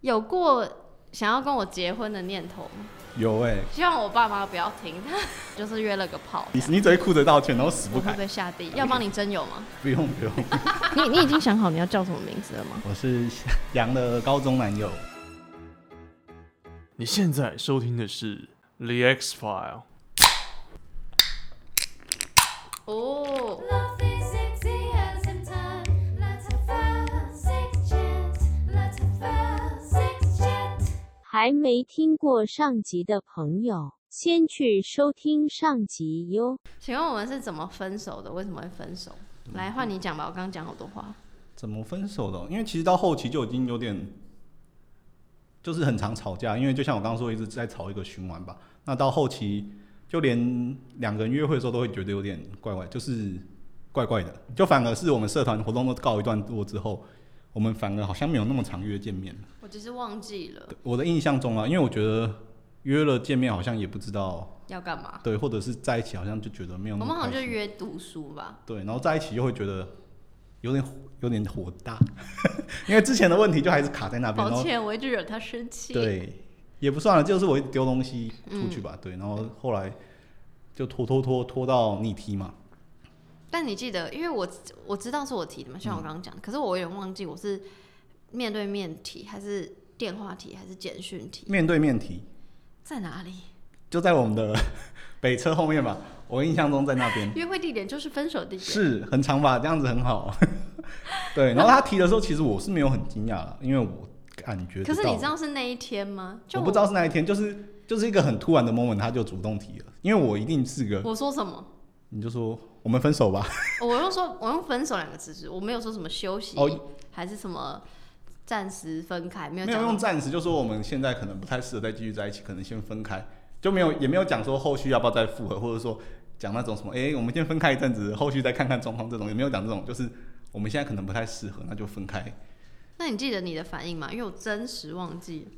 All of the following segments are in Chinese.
有过想要跟我结婚的念头吗？有哎、希望我爸妈不要听，就是约了个炮，你你只会哭着道歉，然后死不改。被下地。要帮你真有吗？不用不用，你你已经想好你要叫什么名字了吗？我是杨的高中男友。你现在收听的是《The X File》。哦，还没听过上集的朋友，先去收听上集哟。请问我们是怎么分手的？为什么会分手？来换你讲吧，我刚刚讲好多话。怎么分手的哦？因为其实到后期就已经有点，就是很常吵架。因为就像我刚刚说，一直在吵一个循环吧。那到后期，就连两个人约会的时候都会觉得有点怪怪，就是怪怪的。就反而是我们社团活动都告一段落之后，我们反而好像没有那么常约见面了。我只是忘记了我的印象中啊，因为我觉得约了见面好像也不知道要干嘛。对，或者是在一起好像就觉得没有我那么我们好像就约读书吧。对，然后在一起又会觉得有点有点火大，因为之前的问题就还是卡在那边，抱歉，我一直惹他生气。，对也不算了，就是我一直丢东西出去吧，嗯对，然后后来就拖拖拖拖到逆踢嘛，但你记得，因为我我知道是我提的嘛，像嗯我刚刚讲的，可是我有点忘记我是面对面提，还是电话提，还是简讯提，面对面提，在哪里？就在我们的 北车后面吧，我印象中在那边。约会地点就是分手地点。是很长吧，这样子很好。对，然后他提的时候，其实我是没有很惊讶了，因为我感觉可是你知道是那一天吗？就我不知道是那一天，就是就是一个很突然的 moment，他就主动提了，因为我一定是个，我说什么？你就说我们分手吧。我用说，我用分手两个字，我没有说什么休息，哦还是什么暂时分开，没有没有讲用暂时，就说我们现在可能不太适合再继续在一起，可能先分开，就没有也没有讲说后续要不要再复合，或者说讲那种什么，哎、我们先分开一阵子，后续再看看状况这种，也没有讲这种，就是我们现在可能不太适合，那就分开。那你记得你的反应吗？因为我真实忘记了。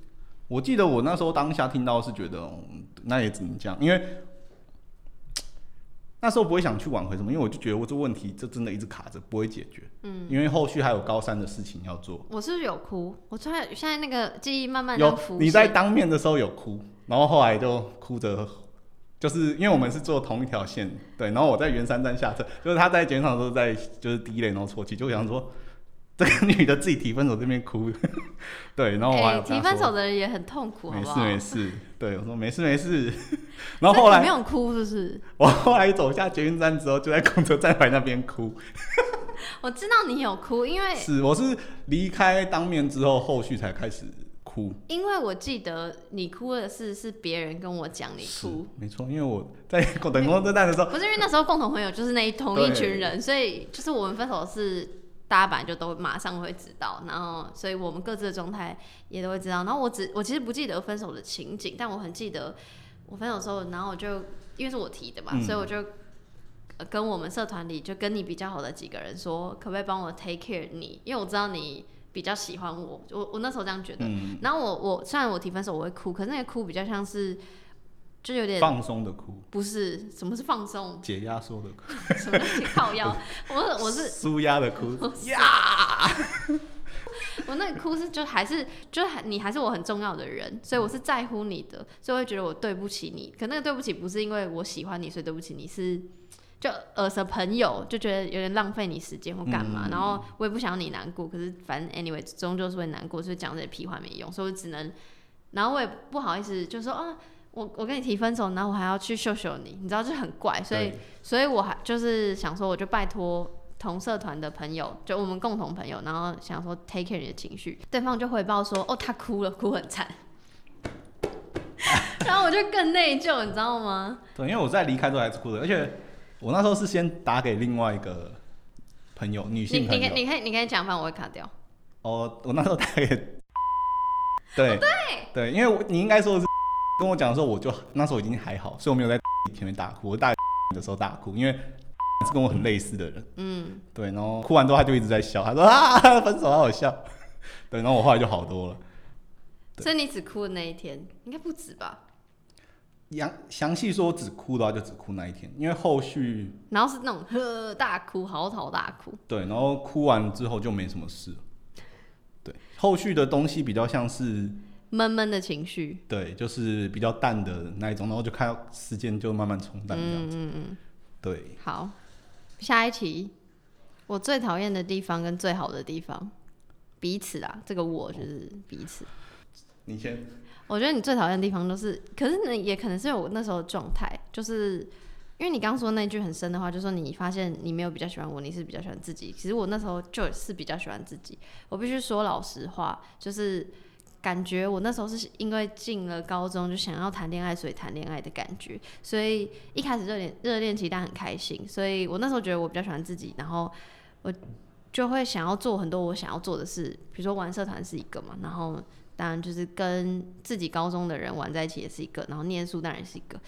我记得我那时候当下听到是觉得，嗯那也只能这样，因为那时候不会想去挽回什么，因为我就觉得我这问题这真的一直卡着，不会解决。嗯，因为后续还有高三的事情要做。我是不是有哭？我突然现在那个记忆慢慢有。你在当面的时候有哭，然后后来就哭着，就是因为我们是坐同一条线，对，然后我在圆山站下车，就是他在检场的时候在就是第一类然后啜泣，就想说这个女的自己提分手这边哭，对，然后我还提分手的人也很痛苦，好没事？没事，对我说没事没事，然后后来没有哭，是不是？我后来走下捷运站之后，就在公车站牌那边哭。我知道你有哭，因为是，我是离开当面之后，后续才开始哭。因为我记得你哭的事是别人跟我讲你哭，，没错，因为我在等公车站的时候，不是因为那时候共同朋友就是那一同一群人，所以就是我们分手是大家本来就都马上会知道，然后所以我们各自的状态也都会知道。然后我只我其实不记得分手的情景，但我很记得我分手的时候，然后我就因为是我提的嘛，嗯所以我就。呃跟我们社团里就跟你比较好的几个人说，可不可以帮我 take care 你？因为我知道你比较喜欢我，我我那时候这样觉得。嗯，然后我我虽然我提分手我会哭，可是那个哭比较像是，就有点放松的哭，不是什么是放松，解压缩的哭，什么是靠腰？我我是舒压的哭。我那个哭是就还是就还你还是我很重要的人，所以我是在乎你的，所以我会觉得我对不起你。可那个对不起不是因为我喜欢你，所以对不起你是就呃是朋友，就觉得有点浪费你时间或干嘛。嗯然后我也不想你难过，可是反正 anyway 终究是会难过，所以讲这些屁话没用，所以我只能，然后我也不好意思就说啊。我我跟你提分手，然后我还要去秀秀你，你知道就很怪，所以所以我还就是想说，我就拜托同社团的朋友，就我们共同朋友，然后想说 take care 你的情绪，对方就回报说，哦，他哭了，哭很惨，然后我就更内疚，你知道吗？对，因为我在离开之后还是哭的，而且我那时候是先打给另外一个朋友，女性朋友。你可以你可以你可以讲，反正我会卡掉。哦，我那时候打给，对、对，因为我你应该说的是跟我讲的时候，我就那时候已经还好，所以我没有在 前面大哭。我大 的时候大哭，因为是跟我很类似的人，嗯，对，然后哭完之后他就一直在笑，他说 啊分手好好笑，对，然后我后来就好多了。所以你只哭的那一天，应该不止吧？详详细说只哭的话就只哭那一天，因为后续然后是那种呵大哭，嚎啕大哭。对，然后哭完之后就没什么事。对，后续的东西比较像是闷闷的情绪。对，就是比较淡的那一种，然后就看到时间就慢慢冲淡这样子。嗯嗯嗯，对，好，下一题，我最讨厌的地方跟最好的地方，彼此啊，这个我就是彼此。你先。我觉得你最讨厌的地方都是，可是呢，也可能是我那时候的状态，就是因为你刚刚说那句很深的话，就说你发现你没有比较喜欢我，你是比较喜欢自己。其实我那时候就是比较喜欢自己，我必须说老实话，就是感觉我那时候是因为进了高中就想要谈恋爱，所以谈恋爱的感觉，所以一开始热恋热恋期但很开心，所以我那时候觉得我比较喜欢自己，然后我就会想要做很多我想要做的事，比如说玩社团是一个嘛，然后当然就是跟自己高中的人玩在一起也是一个，然后念书当然是一个，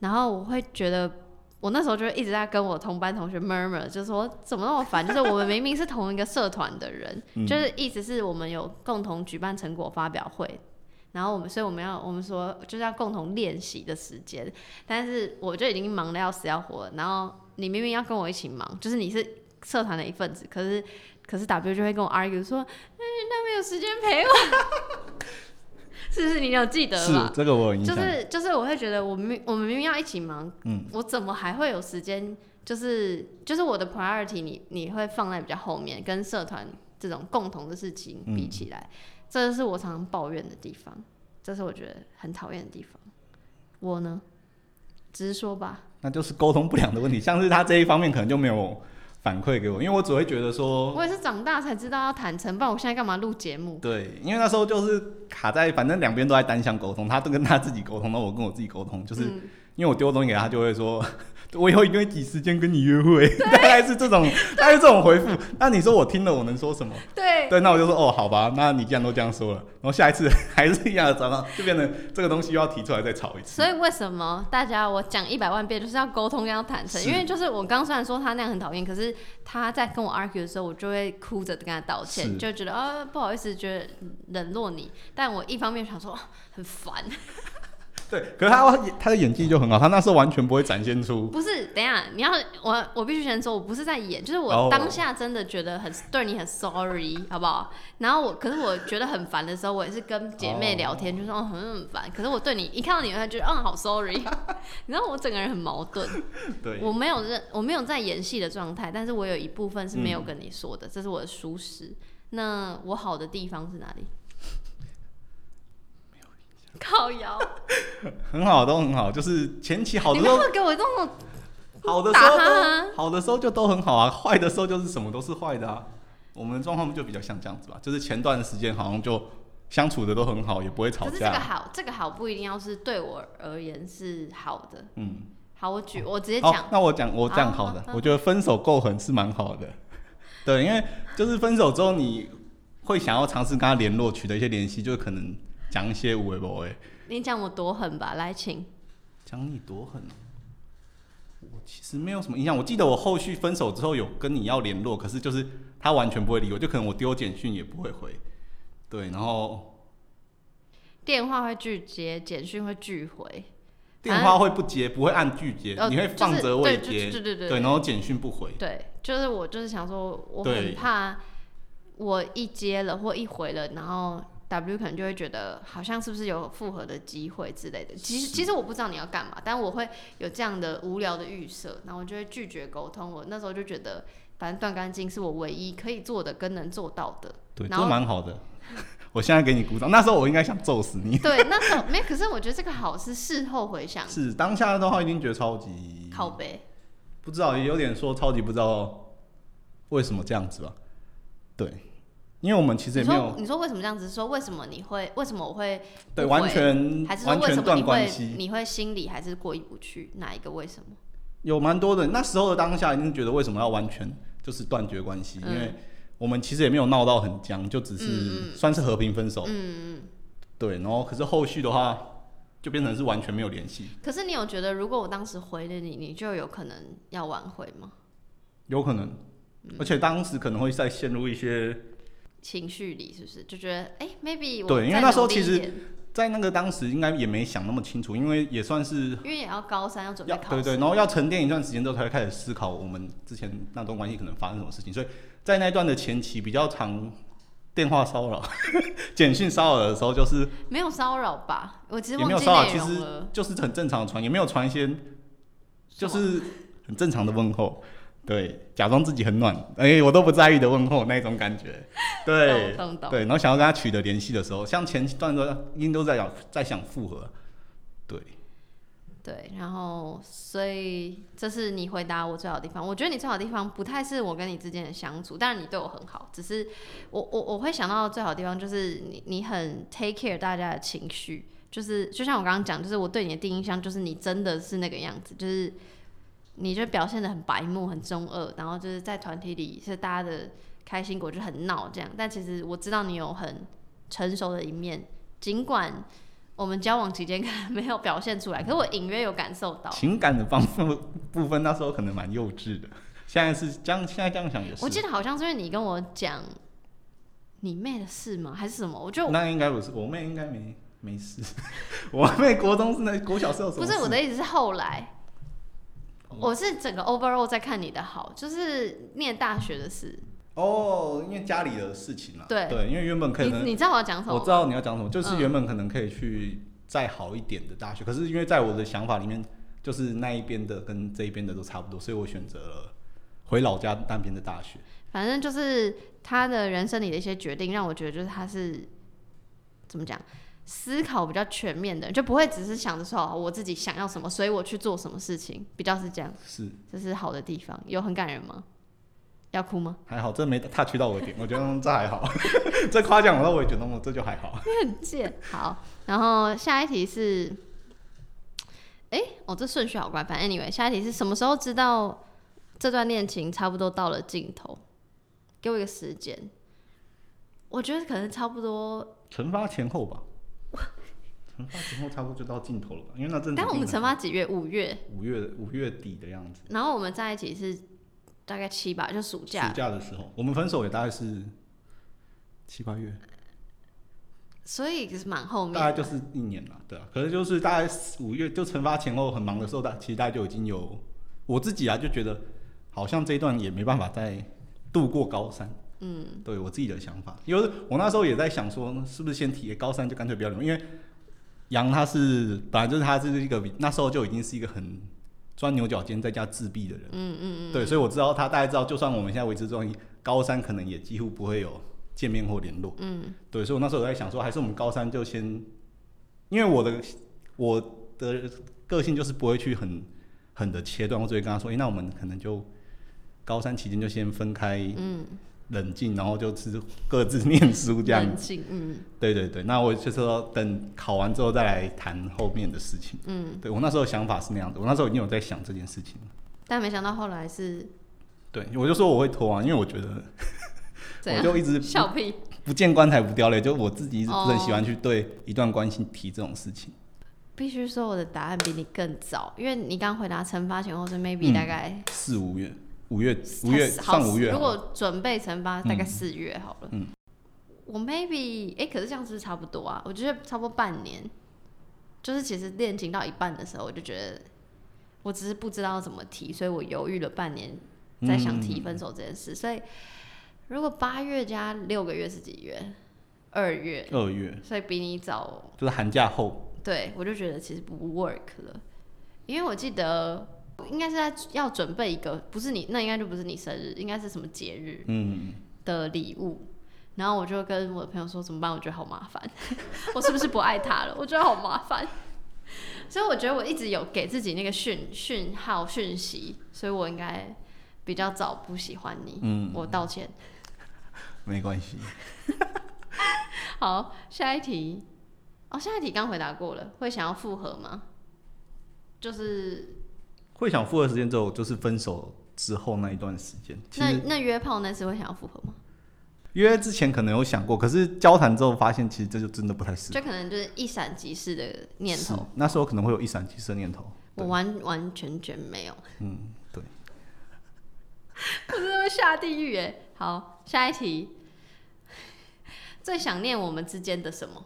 然后我会觉得。我那时候就一直在跟我同班同学 murmur，就说怎么那么烦，就是我们明明是同一个社团的人，嗯。就是意思是我们有共同举办成果发表会，然后我们所以我们要我们说就是要共同练习的时间，但是我就已经忙得要死要活了，然后你明明要跟我一起忙，就是你是社团的一份子，可是可是 W 就会跟我 argue 说，嗯，他没有时间陪我，是不是你有记得是？这个我有印就。是就是我会觉得我明我们明明要一起忙，嗯，我怎么还会有时间？就是就是我的 priority 你你会放在比较后面，跟社团这种共同的事情比起来，这是我常常抱怨的地方，这是我觉得很讨厌的地方。我呢，直说吧，那就是沟通不良的问题。像是他这一方面可能就没有反馈给我，因为我只会觉得说，我也是长大才知道要坦诚，不然我现在干嘛录节目？对，因为那时候就是卡在，反正两边都在单向沟通，他都跟他自己沟通，那我跟我自己沟通，就是嗯因为我丢东西给他，就会说，我以后一定会挤时间跟你约会，大概是这种，大概是这种回复。那你说我听了，我能说什么？对，对，那我就说哦，好吧，那你既然都这样说了，然后下一次 还是一样的状况，就变成这个东西又要提出来再吵一次。所以为什么大家我讲一百万遍就是要沟通要坦诚？因为就是我刚虽然说他那样很讨厌，可是他在跟我 argue 的时候，我就会哭着跟他道歉，就觉得啊不好意思，觉得冷落你。但我一方面想说啊很烦，对，可是他他的演技就很好，他那时候完全不会展现出不是？等一下你要我我必须先说，我不是在演，就是哦我当下真的觉得很对你很 sorry，好不好？然后我可是我觉得很烦的时候，我也是跟姐妹聊天，就说哦很很烦。可是我对你一看到你，我就觉得嗯好 sorry，你知道我整个人很矛盾。对，我没有认，我没有在演戏的状态，但是我有一部分是没有嗯跟你说的，这是我的舒适。那我好的地方是哪里？靠腰，很好，都很好，就是前期好的你时候，不要给我这种好的时候打他啊都好的时候就都很好啊，坏的时候就是什么都是坏的啊。我们的状况就比较像这样子吧，就是前段时间好像就相处的都很好，也不会吵可是这个架。好，这个好不一定要是对我而言是好的。嗯，好，我举我直接好讲，，那我讲我讲好的好，好我觉得分手够狠是蛮好的。对，因为就是分手之后你会想要尝试跟他联络，取得一些联系，就是可能讲一些无为不为。你讲我多狠吧，来请。讲你多狠哦！我其实没有什么印象，我记得我后续分手之后有跟你要联络，可是就是他完全不会理我，就可能我丢简讯也不会回。对，然后电话会拒接，简讯会拒回，电话会不接，不会按拒接，呃你会放着未就是接，对对对对对，然后简讯不回。对，就是我就是想说，我很怕我一接了或一回了，然后 W 可能就会觉得好像是不是有复合的机会之类的。其实其实我不知道你要干嘛，但我会有这样的无聊的预设，然后我就会拒绝沟通。我那时候就觉得，反正断干净是我唯一可以做的跟能做到的。对，然蛮好的。我现在给你鼓掌，那时候我应该想揍死你。对，那时候没，可是我觉得这个好是事后回想，是当下的话，一定觉得超级靠背。不知道，也有点说超级不知道为什么这样子吧。对，因为我们其实也没有你说为什么这样子说？为什么你会？为什么我会对完全还是说完全断关系。你会心里还是过意不去？哪一个为什么？有蛮多的，那时候的当下一定觉得为什么要完全就是断绝关系，嗯因为我们其实也没有闹到很僵，就只嗯是嗯算是和平分手。嗯嗯。对，然后可是后续的话就变成是完全没有联系，可是你有觉得，如果我当时回了你，你就有可能要挽回吗？有可能，嗯而且当时可能会再陷入一些情绪里是不是？就觉得，哎、m a y b e 我对因为那时候其实在那个当时应该也没想那么清楚，因为也算是因为也要高三要准备考对对，然后要沉淀一段时间之后才会开始思考我们之前那段关系可能发生什么事情，所以在那段的前期比较长电话骚扰、简讯骚扰的时候，就是没有骚扰吧？我其实也没有骚扰，其实。就是很正常的传，也没有传一些就是很正常的问候，对，假装自己很暖，哎、我都不在意的问候那种感觉，对对，然后想要跟他取得联系的时候，像前段都一定都在想在想复合，对，对，然后所以这是你回答我最好的地方。我觉得你最好的地方不太是我跟你之间的相处，但是你对我很好，只是我我我会想到最好的地方就是你你很 take care 大家的情绪，就是就像我刚刚讲，就是我对你的第一印象就是你真的是那个样子，就是你就表现的很白目、很中二，然后就是在团体里是大家的开心果，就很闹这样。但其实我知道你有很成熟的一面，尽管。我们交往期间可能没有表现出来，可是我隐约有感受到。情感的方面部分那时候可能蛮幼稚的，现在是这样，现在这样想也是，我记得好像是因为你跟我讲你妹的事吗？还是什么？我就那应该不是，我妹应该没没事，我妹国中是那国小是有什么不？是我的意思是后来，哦我是整个 overall 在看你的好，就是念大学的事。哦，因为家里的事情啦，对对，因为原本可能你你知道我要讲什么？我知道你要讲什么，就是嗯原本可能可以去再好一点的大学，可是因为在我的想法里面，就是那一边的跟这一边的都差不多，所以我选择了回老家那边的大学。反正就是他的人生里的一些决定，让我觉得就是他是怎么讲，思考比较全面的，就不会只是想着说哦我自己想要什么，所以我去做什么事情，比较是这样，是这是好的地方。有很感人吗？要哭吗？还好，这没 touch 到我的点，我觉得这还好，这夸奖我，那我也觉得我这就还好。很贱。好，然后下一题是，哎、哦，这顺序好怪。反正 anyway，下一题是什么时候知道这段恋情差不多到了尽头？给我一个时间。我觉得可能差不多，惩罚前后吧，惩罚前后差不多就到尽头了吧，因为那阵子但我们惩罚几月？五月，五月五月底的样子，然后我们在一起是大概七吧，就暑假暑。假的时候，我们分手也大概是七八月，所以就是蛮后面的，大概就是一年了，对啊。可是就是大概五月就惩罚前后很忙的时候，大其实大家就已经有我自己啊，就觉得好像这一段也没办法再度过高三。嗯，对我自己的想法，因为我那时候也在想说，是不是先体验高三就干脆不要留，因为杨他是本来就是他是一个比那时候就已经是一个很钻牛角尖在家自闭的人。嗯嗯嗯。对，所以我知道他大概知道，就算我们现在维持状态，高三可能也几乎不会有见面或联络。嗯。对，所以我那时候有在想说，还是我们高三就先，因为我的我的个性就是不会去很很的切断，我只会跟他说，诶、那我们可能就高三期间就先分开，嗯，冷静，然后就是各自念书这样子。冷静，嗯，对对对，那我就是说等考完之后再来谈后面的事情。嗯，对我那时候想法是那样的，我那时候已经有在想这件事情了。但没想到后来是对，我就说我会拖啊，因为我觉得？我就一直笑屁。不见棺材不掉泪，就我自己一直不是很喜欢去对一段关系提这种事情。必须说我的答案比你更早，因为你刚回答惩罚前后是 maybe 嗯大概四五月，五月五月好上五月，如果准备惩罚大概嗯。四月好了。嗯。我 maybe 哎、可是这样是不是差不多啊？我觉得差不多半年，就是其实恋情到一半的时候，我就觉得我只是不知道怎么提，所以我犹豫了半年，在想提分手这件事。所以如果八月加六个月是几月？二月，二月。所以比你早就是寒假后，对，我就觉得其实不 work 了，因为我记得应该是在要准备一个，不是你，那应该就不是你生日，应该是什么节日嗯，的礼物。然后我就跟我的朋友说怎么办？我觉得好麻烦，我是不是不爱他了？我觉得好麻烦。所以我觉得我一直有给自己那个讯讯号讯息，所以我应该比较早不喜欢你。嗯我道歉。没关系。好，下一题。哦，下一题刚回答过了，会想要复合吗？就是会想复合时间之后，就是分手之后那一段时间。那那约炮那次会想要复合吗？约之前可能有想过，可是交谈之后发现，其实这就真的不太适合。就可能就是一闪即逝的念是头，那时候可能会有一闪即逝的念头。我完完全全没有，嗯，对，我真的会下地狱哎。好，下一题，最想念我们之间的什么？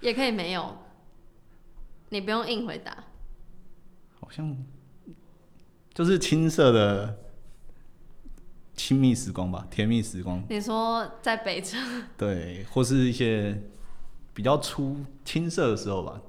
也可以没有，你不用硬回答。好像就是青涩的亲密时光吧，甜蜜时光，你说在北车，对，或是一些比较初青涩的时候吧。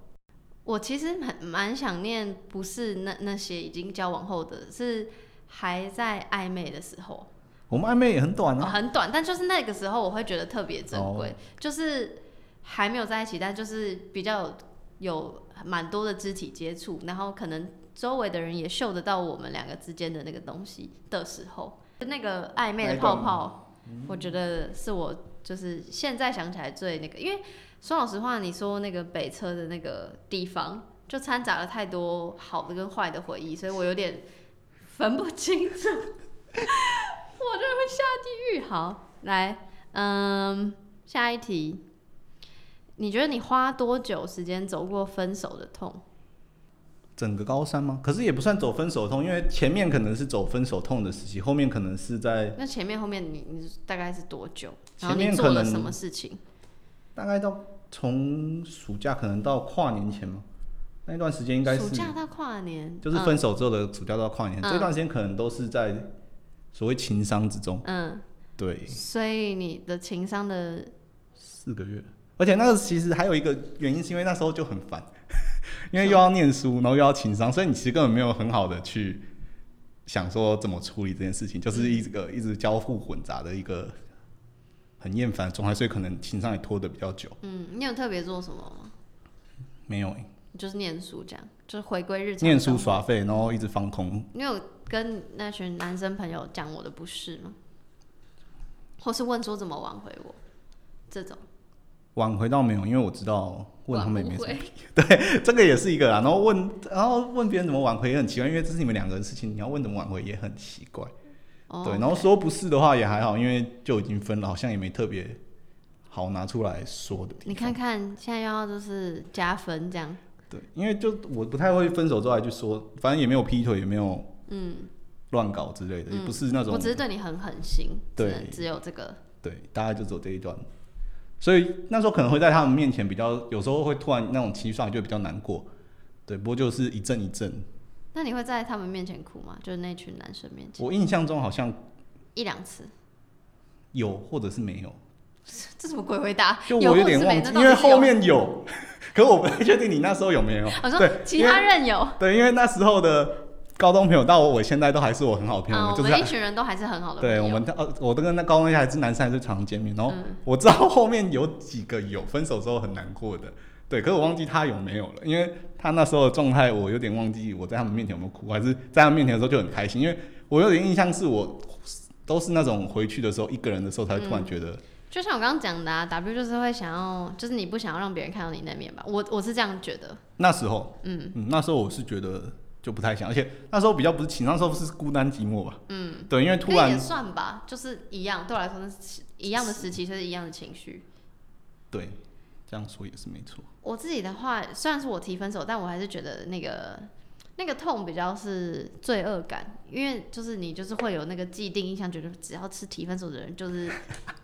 我其实蛮蛮想念，不是那那些已经交往后的，是还在暧昧的时候。我们暧昧也很短哦，啊，很短，但就是那个时候我会觉得特别珍贵，哦就是还没有在一起，但就是比较有有蛮多的肢体接触，然后可能周围的人也嗅得到我们两个之间的那个东西的时候，那个暧昧的泡泡，我觉得是我就是现在想起来最那个，因为说老实话，你说那个北车的那个地方，就掺杂了太多好的跟坏的回忆，所以我有点分不清楚。我真的会下地狱。好，来，嗯，下一题，你觉得你花多久时间走过分手的痛？整个高三吗？可是也不算走分手痛，因为前面可能是走分手痛的时期，后面可能是在那前面后面你你大概是多久？前面做了可能什么事情？大概到从暑假可能到跨年前嘛，那段时间应该是暑假到跨年，就是分手之后的暑假到跨年、嗯这段时间，可能都是在所谓情伤之中。嗯，对嗯，，所以你的情商的四个月，而且那个其实还有一个原因，是因为那时候就很烦，因为又要念书，然后又要情商，所以你其实根本没有很好的去想说怎么处理这件事情，就是一个一直交互混杂的一个很厌烦的状态，所以可能情商也拖得比较久。嗯，你有特别做什么吗？没有、欸，就是念书这样，就是回归日常。念书耍。废，然后一直放空，你有跟那群男生朋友讲我的不是吗？或是问说怎么挽回我？这种挽回倒没有，因为我知道问他们也没什么挽不回这个也是一个啦，然后问，然后问别人怎么挽回也很奇怪，因为这是你们两个人的事情，你要问怎么挽回也很奇怪。哦对，然后说不是的话也还好，因为就已经分了，好像也没特别好拿出来说的。你看看现在要就是加分这样，对，因为就我不太会分手之后还去说，反正也没有劈腿，也没有嗯，乱搞之类的，也不是那种我只是对你很狠心，对。只有这个，对，大概就走这一段。所以那时候可能会在他们面前比较，有时候会突然那种情绪上来就比较难过。对，不过就是一阵一阵。那你会在他们面前哭吗？就是那群男生面前我印象中好像一两次，有，或者是没有。这什么鬼回答？就我有点忘记，是没那到底是有因为后面有，可我不太确定你那时候有没有。我说对，其他人有，对，因为那时候的高中朋友到我现在都还是我很好的朋友，嗯，我就是们一群人都还是很好的朋友。对我们呃，我都跟那高中还是男生还是常常见面，然后嗯我知道后面有几个有分手之后很难过的，对，可是我忘记他有没有了，因为他那时候的状态我有点忘记我在他们面前有没有哭，还是在他们面前的时候就很开心，因为我有点印象是我都是那种回去的时候一个人的时候才会突然觉得，就像我刚刚讲的啊，W 就是会想要，就是你不想要让别人看到你那面吧？我我是这样觉得，那时候，嗯。嗯，那时候我是觉得就不太想，而且那时候比较不是情，那时候是孤单寂寞吧，嗯，对，因为突然算吧，就是一样，对我来说是一样的时期，就是一样的情绪。对，这样说也是没错，我自己的话，虽然是我提分手，但我还是觉得那个那个痛比较是罪恶感，因为就是你就是会有那个既定印象，觉得只要是提分手的人就是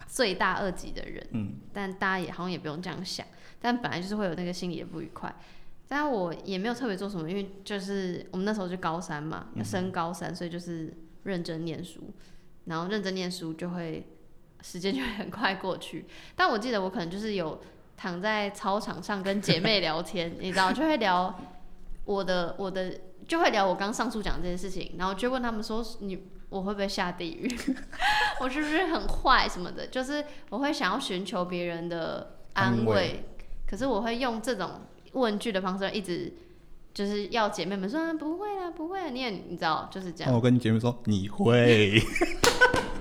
罪大恶极的人，嗯，但大家也好像也不用这样想，但本来就是会有那个心理的不愉快。但我也没有特别做什么，因为就是我们那时候就高三嘛，要升高三，所以就是认真念书，然后认真念书就会时间就会很快过去。但我记得我可能就是有躺在操场上跟姐妹聊天，你知道，就会聊我的我的，就会聊我刚上述讲这件事情，然后就问他们说你我会不会下地狱，我是不是很坏什么的，就是我会想要寻求别人的安慰，安慰可是我会用这种问句的方式一直。就是要姐妹们说、啊、不会啦，不会啦，你也你知道就是这样。那我跟你姐妹说你会，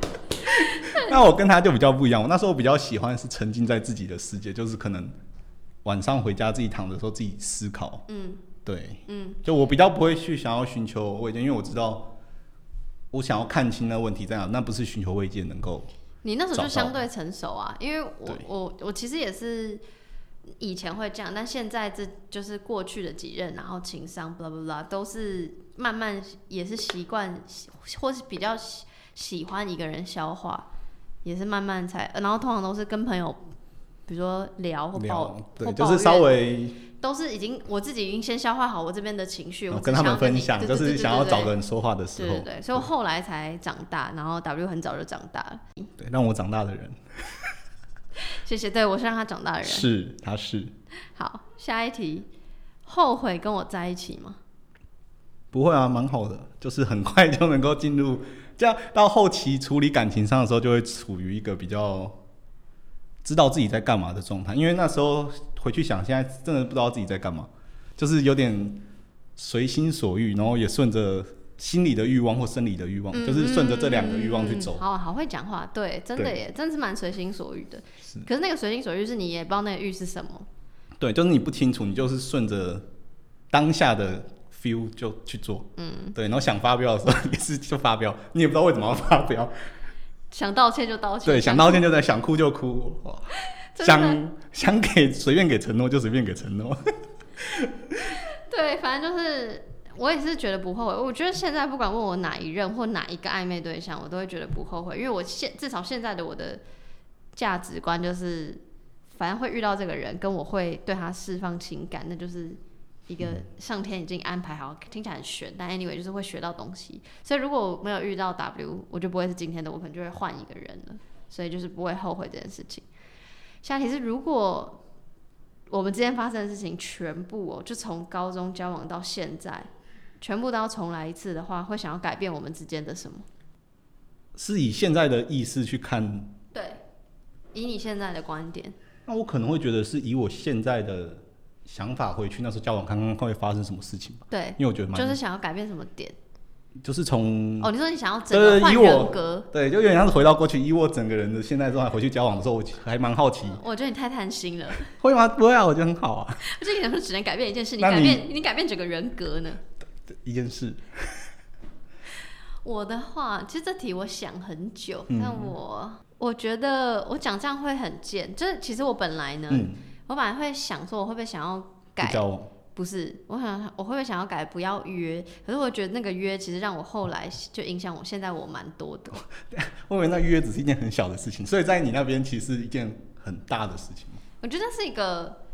那我跟他就比较不一样。我那时候比较喜欢是沉浸在自己的世界，就是可能晚上回家自己躺的时候自己思考。嗯对，嗯，就我比较不会去想要寻求慰藉，因为我知道我想要看清那问题在哪，那不是寻求慰藉能够。你那时候就相对成熟啊，因为我我我其实也是以前会这样，但现在这就是过去的几任，然后情商 blah blah blah 都是慢慢也是习惯，或是比较喜喜欢一个人消化，也是慢慢才，呃然后通常都是跟朋友，比如说聊或抱，对，或就是稍微都是已经我自己已经先消化好我这边的情绪，我跟他们分享，就是想要找个人说话的时候，对对对，所以我后来才长大，然后 W 很早就长大了。对让我长大的人 谢谢，对我是让他长大的人。是他是好，下一题，后悔跟我在一起吗？不会啊，蛮好的，就是很快就能够进入，这样到后期处理感情上的时候，就会处于一个比较知道自己在干嘛的状态。因为那时候回去想，现在真的不知道自己在干嘛，就是有点随心所欲，然后也顺着心理的欲望或生理的欲望，就是顺着这两个欲望去走。嗯好好会讲话，对，真的对耶，真的是蛮随心所欲的。可是那个随心所欲是你也不知道那个欲是什么，对，就是你不清楚，你就是顺着当下的 feel 就去做。嗯，对，然后想发飙的时候也是就发飙，你也不知道为什么要发飙。想道歉就道歉，对，想道歉就在，想哭就哭，想想给随便给承诺就随便给承诺。对，反正就是我也是觉得不后悔。我觉得现在不管问我哪一任或哪一个暧昧对象，我都会觉得不后悔，因为我现至少现在的我的价值观就是，反正会遇到这个人，跟我会对他释放情感，那就是一个上天已经安排好，听起来很悬，但 anyway 就是会学到东西。所以如果我没有遇到 W，我就不会是今天的我，可能就会换一个人了。所以就是不会后悔这件事情。下一题是，如果我们之间发生的事情全部哦，就从高中交往到现在，全部都要重来一次的话，会想要改变我们之间的什么？是以现在的意识去看，对，以你现在的观点，那我可能会觉得是以我现在的想法回去那时候交往看看会发生什么事情吧。对，因为我觉得蛮就是想要改变什么点？就是从哦，你说你想要整对个换以人格？对，就有点像是回到过去，以我整个人的现在状态回去交往的时候，我还蛮好奇，我觉得你太贪心了，会吗？不会啊，我觉得很好啊，我觉得你能不能只能改变一件事？你改变你改变整个人格呢？一件事。我的话，其实这题我想很久，嗯但我我觉得我讲这样会很贱。就是其实我本来呢，嗯，我本来会想说，我会不会想要改？不是，我想我会不会想要改不要约？可是我觉得那个约其实让我后来就影响我现在我蛮多的。我以为那约只是一件很小的事情，所以在你那边其实是一件很大的事情。我觉得是一个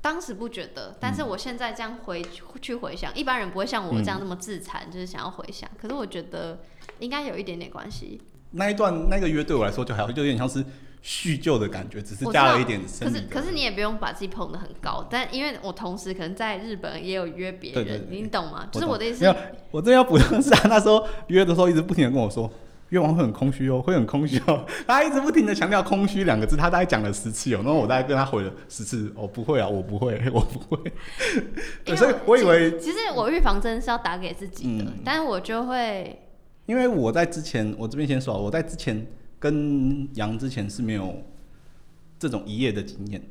当时不觉得，但是我现在这样回去回想，一般人不会像我这样那么自残，就是想要回想。可是我觉得应该有一点点关系。那一段那个约对我来说就还好，就有点像是叙旧的感觉，只是加了一点可。是可是你也不用把自己捧得很高，但因为我同时可能在日本也有约别人，你懂吗？就是我的意思没有，我真的要补充的是啊，那时候约的时候一直不停的跟我说，约完会很空虚哦，会很空虚哦。他一直不停的强调空虚两个字，他大概讲了十次有，然后我大概跟他回了十次，哦不会啊，我不会，我不会。对，所以我以为，其实我预防针是要打给自己的，嗯但是我就会因为我在之前，我这边先说啊，我在之前跟杨之前是没有这种一夜的经验，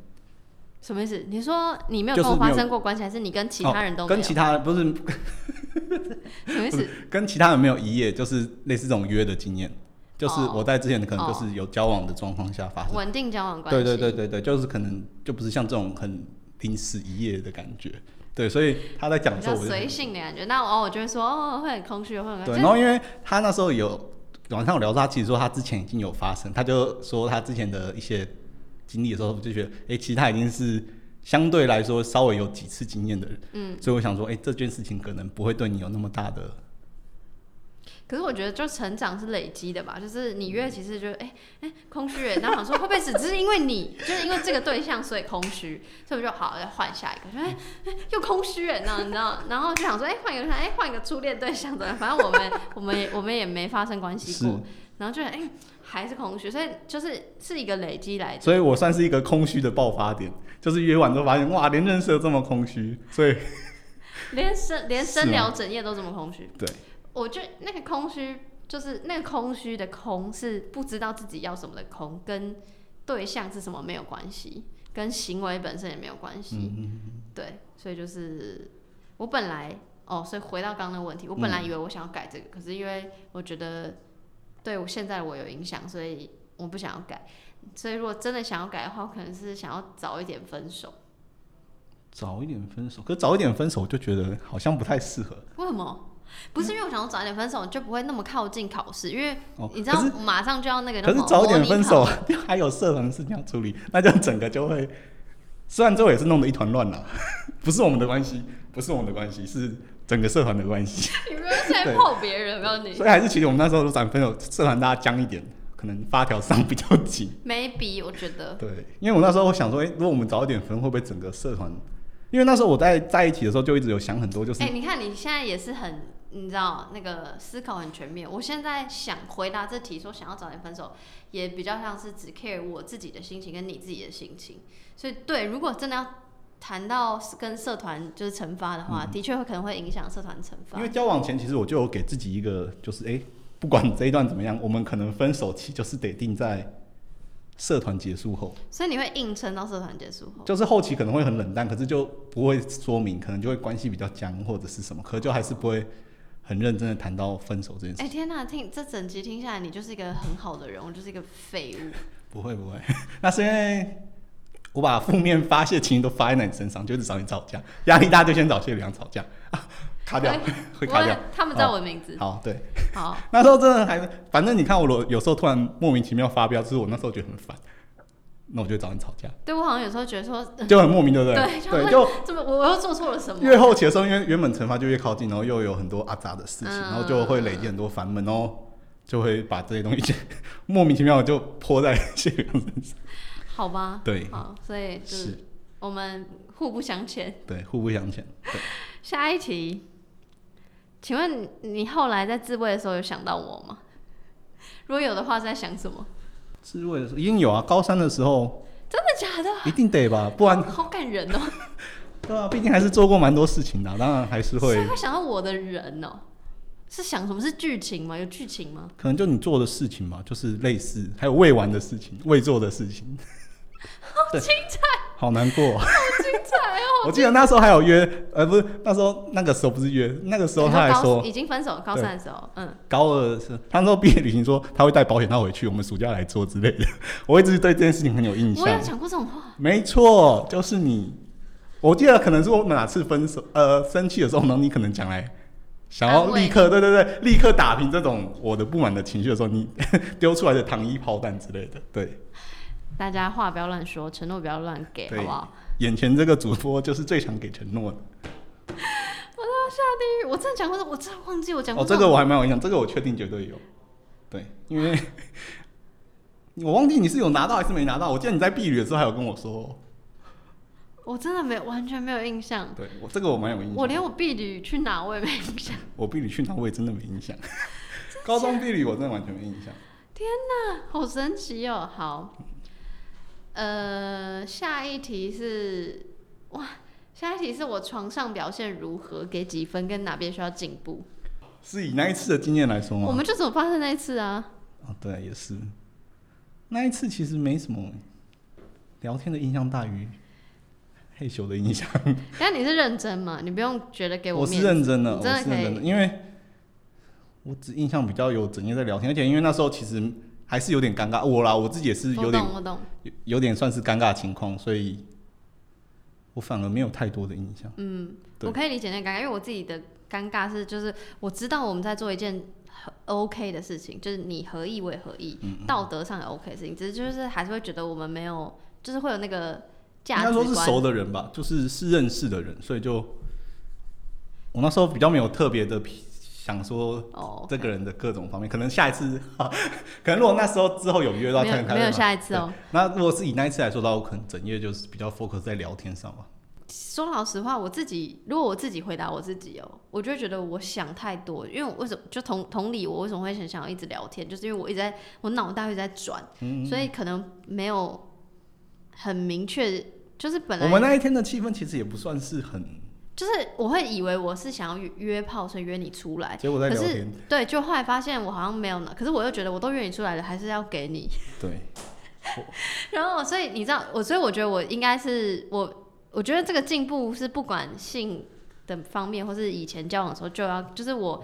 什么意思？你说你没有跟我发生过关系，还是你跟其他人都跟其他人不是 什么意思？跟其他人没有一夜，就是类似这种约的经验，就是哦我在之前可能就是有交往的状况下发生。稳定交往关系。对对对对对，就是可能就不是像这种很临时一夜的感觉。对，所以他在讲的时候，我就随性的感觉。那我我就会说哦，会很空虚，会很对，然后因为他那时候有晚上有聊到，他其实说他之前已经有发生，他就说他之前的一些经历的时候，我就觉得，哎、其实他已经是相对来说稍微有几次经验的人，嗯。所以我想说，哎、这件事情可能不会对你有那么大的，可是我觉得就成长是累积的吧，就是你越其实就哎哎空虚耶，然后想说会不会只是因为你 就是因为这个对象所以空虚，所以我就好要换下一个，说哎哎又空虚哎，然后你知道，然后就想说哎换一个对象，哎换一个初恋对象怎么样？反正我们我们也我们也没发生关系过，然后就哎还是空虚，所以就是是一个累积来的。所以我算是一个空虚的爆发点，就是约完之后发现，哇，连认识都这么空虚，所以 连深 连深聊整夜都这么空虚。对，我觉得那个空虚就是那个空虚的空是不知道自己要什么的空，跟对象是什么没有关系，跟行为本身也没有关系。嗯，对，所以就是我本来哦，所以回到刚刚的问题，我本来以为我想要改这个，可是因为我觉得对我现在我有影响，所以我不想要改。所以如果真的想要改的话，我可能是想要早一点分手。早一点分手，可是早一点分手，我就觉得好像不太适合。为什么？不是因为我想要早一点分手，就不会那么靠近考试，因为哦，你知道马上就要那个可是早一点分手 还有社团的事情要处理，那就整个就会虽然最后也是弄得一团乱了，不是我们的关系，不是我们的关系，是整个社团的关系。你不要现在泡别人，我告诉你所以还是其实我们那时候都想分手，社团大家僵一点，可能发条上比较紧。，maybe 我觉得对，因为我那时候我想说，哎、如果我们早一点分，会不会整个社团？因为那时候我在在一起的时候，就一直有想很多，就是、哎、你看你现在也是很，你知道那个思考很全面。我现在想回答这题，说想要早点分手，也比较像是只 care 我自己的心情跟你自己的心情。所以对，如果真的要谈到跟社团就是惩罚的话，的确会可能会影响社团惩罚因为。交往前，其实我就有给自己一个，就是哎、诶不管这一段怎么样，我们可能分手期就是得定在社团结束后，所以你会硬撑到社团结束后。就是后期可能会很冷淡，可是就不会说明，可能就会关系比较僵或者是什么，可就还是不会很认真的谈到分手这件事。哎、天哪，听这整集听下来，你就是一个很好的人，我就是一个废物。不 会不会，那是因为我把负面发泄情绪都发在你身上，就一直找你吵架，压力大就先找谢良吵架，啊卡掉 会卡掉。他们知道我的名字。好，对，好，那时候真的还，反正你看我有时候突然莫名其妙发飙，就是我那时候觉得很烦，那我就找你吵架，对我好像有时候觉得说，呃 就很莫名，对不对？对就对，就怎么我我又做错了什么？越后期的时候，因为原本惩罚就越靠近，然后又有很多阿杂的事情，嗯然后就会累积很多烦闷，然后就会把这些东西莫名其妙的就泼在谢良身上。好吧，对好，所以就是是，我们互不相欠。对，互不相欠。对，下一题，请问你你后来在自慰的时候有想到我吗？如果有的话，在想什么？自慰的时候一定有啊，高三的时候真的假的？一定得吧，不然好感人哦！对啊，毕竟还是做过蛮多事情的啊、当然还是会所以，会想到我的人哦，是想什么是剧情吗？有剧情吗？可能就你做的事情嘛，就是类似，还有未完的事情，未做的事情。好精彩，好难过。好精彩哦！我记得那时候还有约，呃，不是那时候那个时候不是约，那个时候他还说已经分手，高三的时候，嗯，高二是，他那时候毕业旅行说他会带保险套回去，我们暑假来做之类的。我一直对这件事情很有印象。我有讲过这种话，没错，就是你。我记得可能是我们哪次分手，呃，生气的时候，然后你可能讲来，想要立刻，对对对，立刻打平这种我的不满的情绪的时候，你 丢出来的糖衣炮弹之类的，对。大家话不要乱说，承诺不要乱给，好不好？眼前这个主播就是最常给承诺的。我要下地狱，我真的讲过这，我真的忘记我讲过哦，这个我还蛮有印象，这个我确定绝对有。对，因为 我忘记你是有拿到还是没拿到。我记得你在避旅的时候还有跟我说，我真的没有完全没有印象。对我这个我蛮有印象。我连我婢女去哪我也没印象。我避旅去哪我也真的没印象。高中避旅我真的完全没印象。好神奇哦！好，呃，下一题是哇，下一题是我床上表现如何，给几分，跟哪边需要进步？是以那一次的经验来说吗？我们就怎么发生那一次啊？哦，对，也是。那一次其实没什么聊天的印象大于害羞的印象。但你是认真吗？你不用觉得给我是面子。认真的，我你真的可以是认真的，因为我只印象比较有整夜在聊天，而且因为那时候其实还是有点尴尬，我啦，我自己也是有点。有有点算是尴尬情况，所以我反而没有太多的印象。嗯，我可以理解那个尴尬，因为我自己的尴尬是，就是我知道我们在做一件很 OK 的事情，就是你何意我也合意，嗯道德上也 OK 的事情，只是就是还是会觉得我们没有，就是会有那个应价值观。该说是熟的人吧，就是是认识的人，所以就我那时候比较没有特别的想说哦，这个人的各种方面，可能下一次，可能如果那时候之后有约到，没有才能开始嘛没有下一次哦。那如果是以那一次来说的话，我可能整夜就是比较 focus 在聊天上吧。说老实话，我自己如果我自己回答我自己哦，我就会觉得我想太多，因为我为什么就同同理，我为什么会很想要一直聊天，就是因为我一直在我脑袋一直在转，嗯所以可能没有很明确，就是本来我们那一天的气氛其实也不算是很，就是我会以为我是想要约约炮，所以约你出来，结果在可是聊天，对，就后来发现我好像没有呢，可是我又觉得我都约你出来了，还是要给你，对，然后所以你知道我，所以我觉得我应该是我，我觉得这个进步是不管性的方面，或是以前交往的时候就要，就是我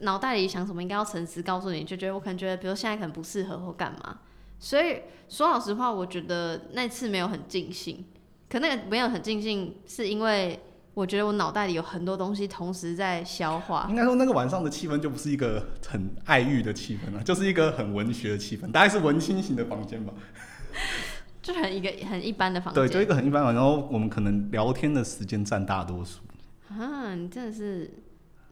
脑袋里想什么应该要诚实告诉你，就觉得我可能觉得，比如现在可能不适合或干嘛。所以说老实话，我觉得那次没有很尽兴，可那个没有很尽兴，是因为我觉得我脑袋里有很多东西同时在消化。应该说那个晚上的气氛就不是一个很爱欲的气氛了，就是一个很文学的气氛，大概是文青型的房间吧。就很一个很一般的房间对，就一间。个很一般的，然后我们可能聊天的时间占大多数。啊，你真的是，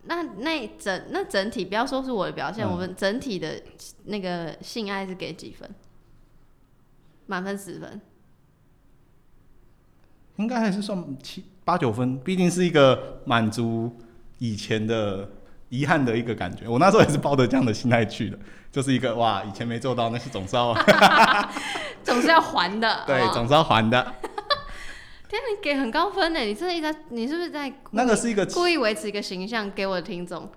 那那整那整体不要说是我的表现，嗯我们整体的那个性爱是给几分？满分十分。应该还是算七八九分，毕竟是一个满足以前的遗憾的一个感觉。我那时候也是抱着这样的心态去的，就是一个哇，以前没做到，那是总是要 总是要还的。对，总是要还的。天啊，你给很高分呢！你真的一直在，你是不是在那个是一个故意维持一个形象给我的听众？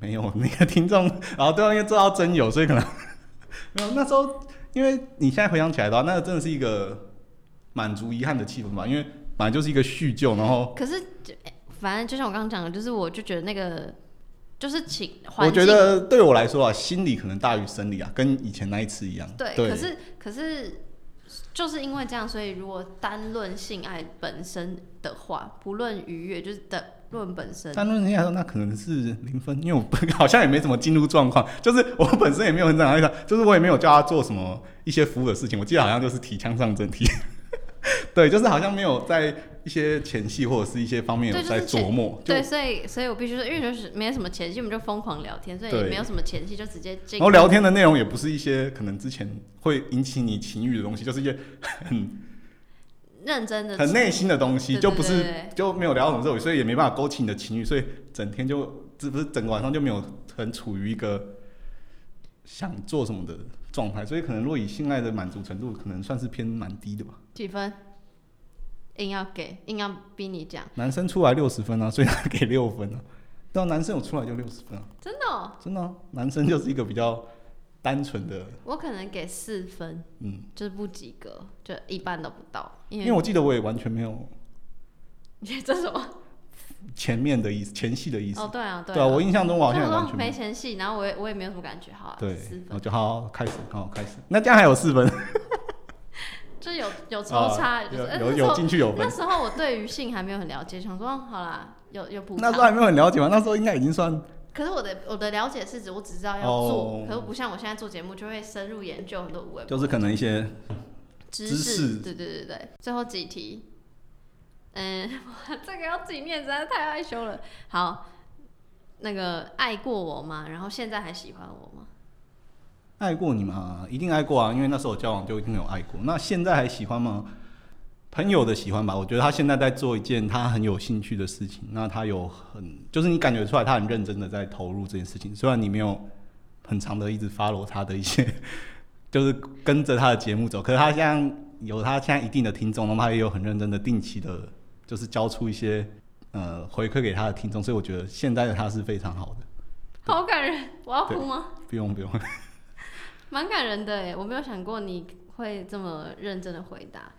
没有那个听众，然后对方因为做到真有，所以可能没有那时候，因为你现在回想起来的话，那个真的是一个满足遗憾的气氛吧，因为本来就是一个叙旧，然后可是就反正就像我刚刚讲的，就是我就觉得那个就是情，我觉得对我来说啊，心理可能大于生理啊，跟以前那一次一样。对，对，可是可是就是因为这样，所以如果单论性爱本身的话，不论愉悦，就是的论本身，但论人家说，那可能是零分，因为我本 好像也没怎么进入状况，就是我本身也没有很长的就是我也没有叫他做什么一些服务的事情，我记得好像就是提枪上阵体，对，就是好像没有在一些前戏或者是一些方面有在琢磨，对，所以所以我必须说，因为就是没有什么前戏，我们就疯狂聊天，所以也没有什么前戏，就直接进。然后聊天的内容也不是一些可能之前会引起你情欲的东西，就是一些很认真的很内心的东西，就不是就没有聊什么肉体，所以也没办法勾起你的情欲，所以整天就这不是整个晚上就没有很处于一个想做什么的状态，所以可能若以性爱的满足程度，可能算是偏蛮低的吧。几分，硬要给，硬要逼你讲，男生出来六十分啊，所以他给六分啊。对啊，男生有出来就六十分啊，真的、哦，真的、啊，男生就是一个比较单纯的，我可能给四分，嗯，就是不及格，就一半都不到，因因为为我记得我也完全没有你 这是什么？前面的意思，前戏的意思。哦，对啊，对啊，我印象中我好像也完全没前戏，然后我也我也没有什么感觉，好啊，对四，分，就好好开始，好好开始。那这样还有四分，就是有有抽啊插，就是有有有呃那时候进去有分那。时候我对于性还没有很了解，想说哦好啦，有有补。那时候还没有很了解嘛，那时候应该已经算可是我的我的了解是指我只知道要哦做，可是不像我现在做节目就会深入研究很多无为就是可能一些知知识对对对对，最后几题，嗯，哇 这个要自己念实在是太害羞了。好，那个爱过我吗？然后现在还喜欢我吗？爱过你吗？一定爱过啊，因为那时候交往就一定有爱过。那现在还喜欢吗？朋友的喜欢吧，我觉得他现在在做一件他很有兴趣的事情，那他有很就是你感觉出来他很认真的在投入这件事情，虽然你没有很长的一直 follow 他的一些，就是跟着他的节目走，可是他现在有他现在一定的听众，那么他也有很认真的定期的，就是交出一些呃回馈给他的听众，所以我觉得现在的他是非常好的，好感人，我要哭吗？不用不用，蛮感人的哎，我没有想过你会这么认真的回答。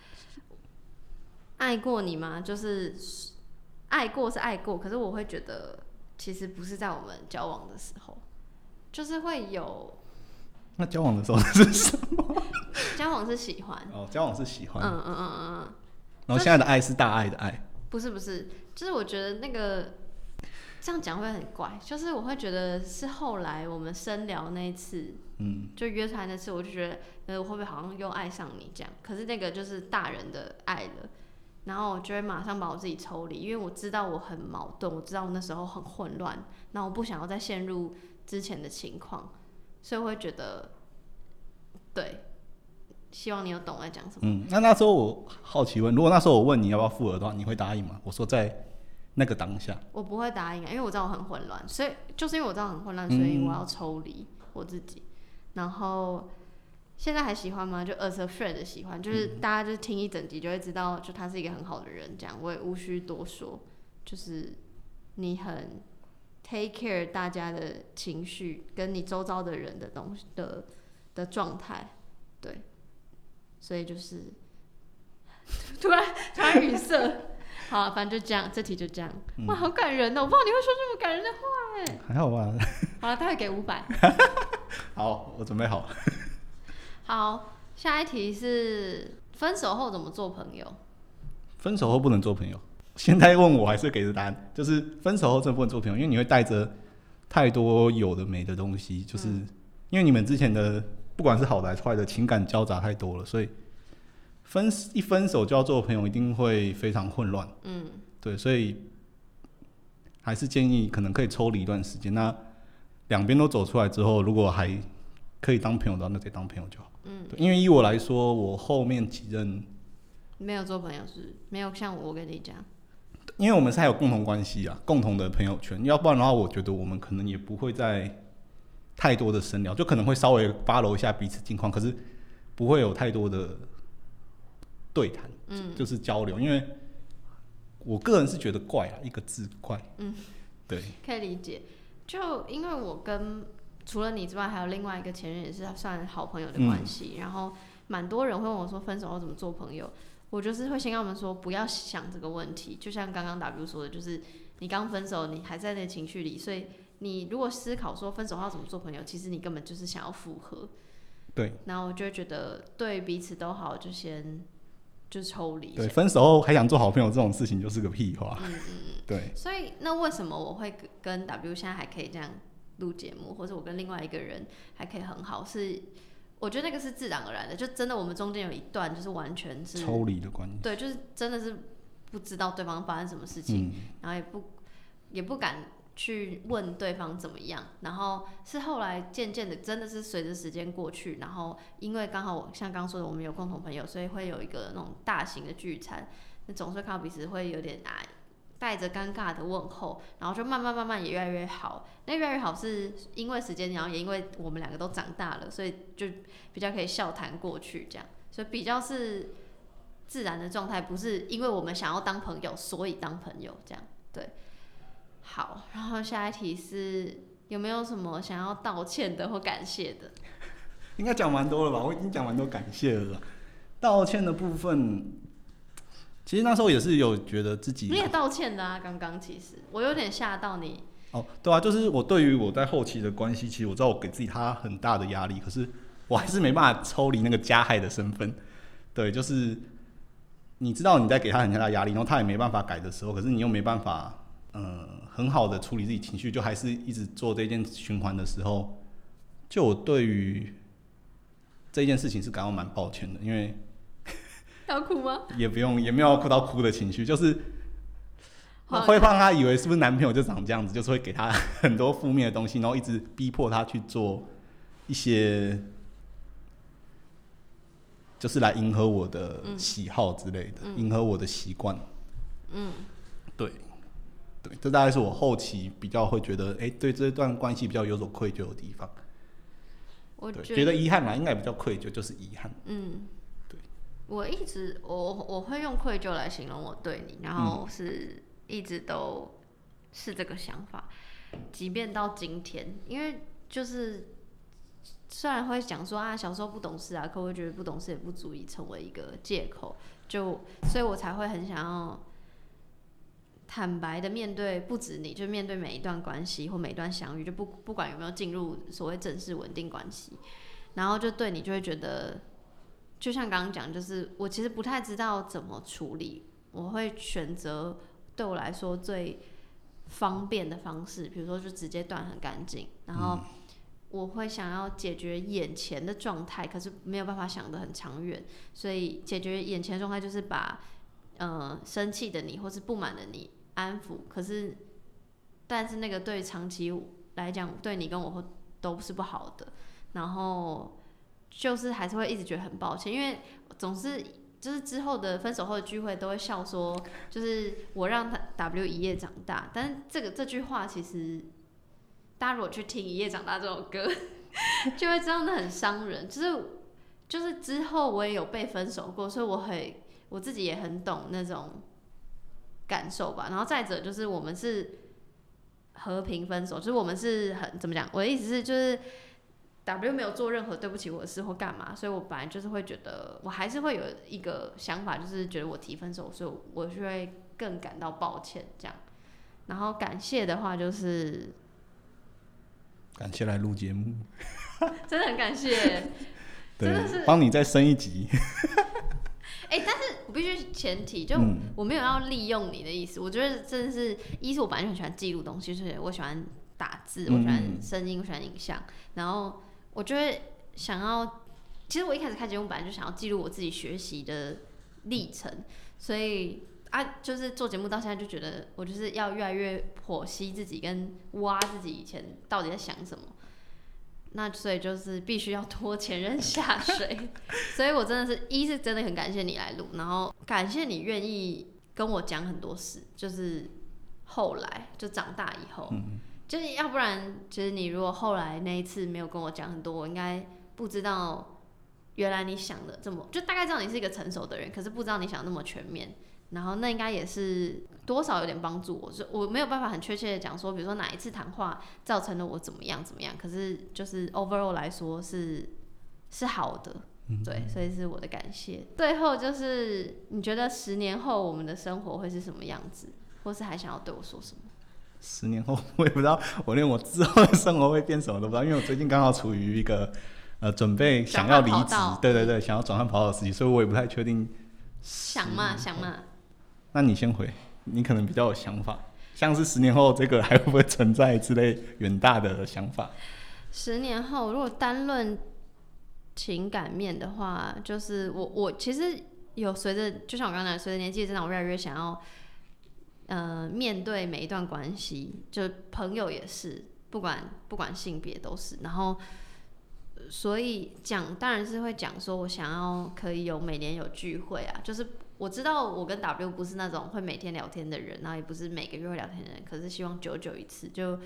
爱过你吗？就是爱过是爱过，可是我会觉得其实不是在我们交往的时候，就是会有那交往的时候是什么？交往是喜欢，哦，交往是喜欢，嗯嗯嗯嗯嗯，然后现在的爱是大爱的爱。不是不是，就是我觉得那个这样讲会很怪，就是我会觉得是后来我们深聊那一次，嗯，就约出来那次，我就觉得，呃，我会不会好像又爱上你这样？可是那个就是大人的爱了，然后我就会马上把我自己抽离，因为我知道我很矛盾，我知道我那时候很混乱，然后我不想要再陷入之前的情况，所以我会觉得，对，希望你有懂我在讲什么。嗯，那那时候我好奇问，如果那时候我问你要不要复合的话，你会答应吗？我说在那个当下，我不会答应啊，因为我知道我很混乱，所以就是因为我知道很混乱，所以我要抽离我自己。然后现在还喜欢吗？就 as a friend 的喜欢，就是大家就是听一整集就会知道，就他是一个很好的人，这样我也无需多说。就是你很 take care 大家的情绪，跟你周遭的人的东西的的状态，对，所以就是 突然突然语塞。好啊，反正就这样，这题就这样。哇，好感人哦！我不知道你会说这么感人的话哎。还好吧？好了，他会给五百。好，我准备好了。好，下一题是分手后怎么做朋友？分手后不能做朋友。现在问我还是给的答案，就是分手后真的不能做朋友，因为你会带着太多有的没的东西，就是、因为你们之前的不管是好的还是坏的情感交杂太多了，所以分一分手就要做朋友，一定会非常混乱。嗯，对，所以还是建议可能可以抽离一段时间。那两边都走出来之后，如果还可以当朋友的话，那再当朋友就好。嗯，对，因为以我来说，我后面几任，没有做朋友是没有像我跟你讲，因为我们是还有共同关系啊，共同的朋友圈，要不然的话，我觉得我们可能也不会再太多的深聊，就可能会稍微 follow 一下彼此近况，可是不会有太多的对谈，嗯，就是交流，因为我个人是觉得怪啊，一个字怪，嗯，对，可以理解。就因为我跟除了你之外，还有另外一个前任也是算好朋友的关系，然后蛮多人会问我说分手后怎么做朋友，我就是会先跟他们说不要想这个问题，就像刚刚 W 说的，就是你刚分手，你还在那情绪里，所以你如果思考说分手后怎么做朋友，其实你根本就是想要复合，对，然后我就会觉得对彼此都好，就先就抽离一对，分手后还想做好朋友这种事情就是个屁话，嗯嗯嗯。对，所以那为什么我会跟跟 W 现在还可以这样录节目，或者我跟另外一个人还可以很好？是我觉得那个是自然而然的，就真的我们中间有一段就是完全是抽离的关系，对，就是真的是不知道对方发生什么事情，嗯，然后也不也不敢去问对方怎么样，然后是后来渐渐的，真的是随着时间过去，然后因为刚好我像刚说的，我们有共同朋友，所以会有一个那种大型的聚餐，那总是看到彼此会有点难带着尴尬的问候，然后就慢慢慢慢也越来越好。那越来越好是因为时间，然后也因为我们两个都长大了，所以就比较可以笑谈过去这样，所以比较是自然的状态，不是因为我们想要当朋友所以当朋友这样。对，好，然后下一题是有没有什么想要道歉的或感谢的？应该讲蛮多了吧？我已经讲蛮多感谢了啦。道歉的部分，其实那时候也是有觉得自己你也道歉的啊，刚刚其实我有点吓到你。哦，对啊，就是我对于我在后期的关系，其实我知道我给自己他很大的压力，可是我还是没办法抽离那个加害的身份。对，就是你知道你在给他很大的压力，然后他也没办法改的时候，可是你又没办法，呃，很好的处理自己情绪，就还是一直做这件循环的时候，就我对于这件事情是感到蛮抱歉的，因为 要哭吗？也不用也没有哭到哭的情绪，就是好会让他以为是不是男朋友就长这样子，就是会给他很多负面的东西，然后一直逼迫他去做一些，就是来迎合我的喜好之类的，迎合我的习惯。嗯，对，对，这大概是我后期比较会觉得，哎、对这段关系比较有所愧疚的地方。我觉觉得遗憾嘛，应该也比较愧疚，就是遗憾。嗯，对，我一直我我会用愧疚来形容我对你，然后是一直都是这个想法，即便到今天，因为就是虽然会讲说啊小时候不懂事啊，可我觉得不懂事也不足以成为一个借口，就所以我才会很想要。坦白的面对，不止你，就面对每一段关系或每一段相遇，就不不管有没有进入所谓正式稳定关系，然后就对你就会觉得，就像刚刚讲，就是我其实不太知道怎么处理，我会选择对我来说最方便的方式，比如说就直接断很干净，然后我会想要解决眼前的状态，可是没有办法想得很长远，所以解决眼前的状态就是把呃生气的你或是不满的你安抚，可是但是那个对长期来讲，对你跟我都是不好的，然后就是还是会一直觉得很抱歉，因为总是就是之后的分手后的聚会都会笑说，就是我让他 W 一夜长大，但是这个这句话其实大家如果去听《一夜长大》这首歌，就会知道很伤人，就是就是之后我也有被分手过，所以我很我自己也很懂那种感受吧。然后再者就是我们是和平分手，就是我们是很怎么讲？我的意思是就是 W 没有做任何对不起我的事或干嘛，所以我本来就是会觉得我还是会有一个想法，就是觉得我提分手，所以我就会更感到抱歉这样。然后感谢的话就是感谢来录节目，真的很感谢。真的是对，帮你再升一级。哎、但是我必须前提，就嗯我没有要利用你的意思。我觉得真的是，一是我本来就很喜欢记录东西，就是我喜欢打字，我喜欢嗯声音，我喜欢影像，然后我就会想要其实我一开始开节目本来就想要记录我自己学习的历程，所以啊，就是做节目到现在就觉得我就是要越来越剖析自己，跟挖自己以前到底在想什么。那所以就是必须要拖前任下水，所以我真的是一是真的很感谢你来录，然后感谢你愿意跟我讲很多事，就是后来就长大以后，嗯就是要不然，其实你如果后来那一次没有跟我讲很多，我应该不知道原来你想的这么，就大概知道你是一个成熟的人，可是不知道你想那么全面。然后那应该也是多少有点帮助我，就我没有办法很确切的讲说，比如说哪一次谈话造成了我怎么样怎么样，可是就是 overall 来说是是好的，对，所以是我的感谢。最后就是你觉得十年后我们的生活会是什么样子，或是还想要对我说什么？十年后我也不知道，我连我之后的生活会变什么都不知道，因为我最近刚好处于一个呃准备想要离职对对对，想要转换跑道的时期，所以我也不太确定。想嘛想嘛，那你先回，你可能比较有想法，像是十年后这个还会不会存在之类远大的想法？十年后，如果单论情感面的话，就是我我其实有随着，就像我刚才随着年纪增长，我越来越想要，呃，面对每一段关系，就朋友也是，不管不管性别都是，然后。所以讲当然是会讲说，我想要可以有每年有聚会啊，就是我知道我跟 W 不是那种会每天聊天的人，然后也不是每个月会聊天的人，可是希望久久一次，就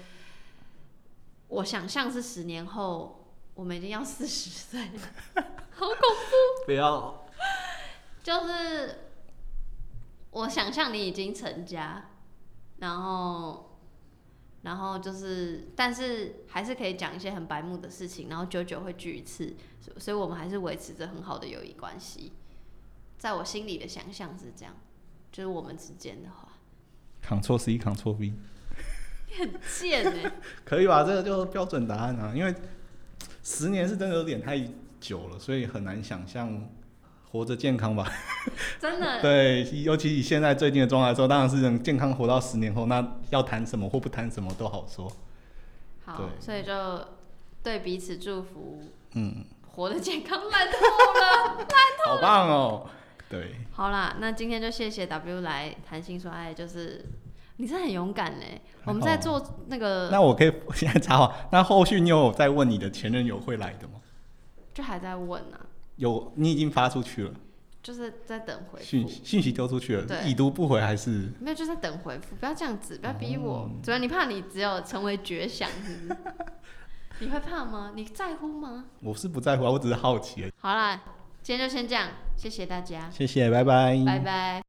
我想象是十年后，我们已经要四十岁了，好恐怖。不要，就是我想象你已经成家，然后，然后就是，但是还是可以讲一些很白目的事情，然后久久会聚一次，所所以我们还是维持着很好的友谊关系。在我心里的想象是这样，就是我们之间的话，Ctrl C Ctrl V，很贱哎、可以吧？这个就是标准答案啊，因为十年是真的有点太久了，所以很难想象活着健康吧。真的。对，尤其以现在最近的状态来说，当然是能健康活到十年后，那要谈什么或不谈什么都好说。好，所以就对彼此祝福，嗯，活得健康，烂透了。好棒哦。对，好啦，那今天就谢谢 W 来谈心说爱，就是你真的很勇敢嘞。我们在做那个，那我可以现在插话，那后续你有在问你的前任有会来的吗？就还在问啊，有，你已经发出去了，就是在等回讯复。讯息丢出去了，对已读不回还是？没有，就在等回复，不要这样子，不要逼我哦。主要你怕你只有成为绝响，是不是？你会怕吗？你在乎吗？我是不在乎啊，我只是好奇而已。好啦，今天就先这样，谢谢大家，谢谢，拜拜。拜拜。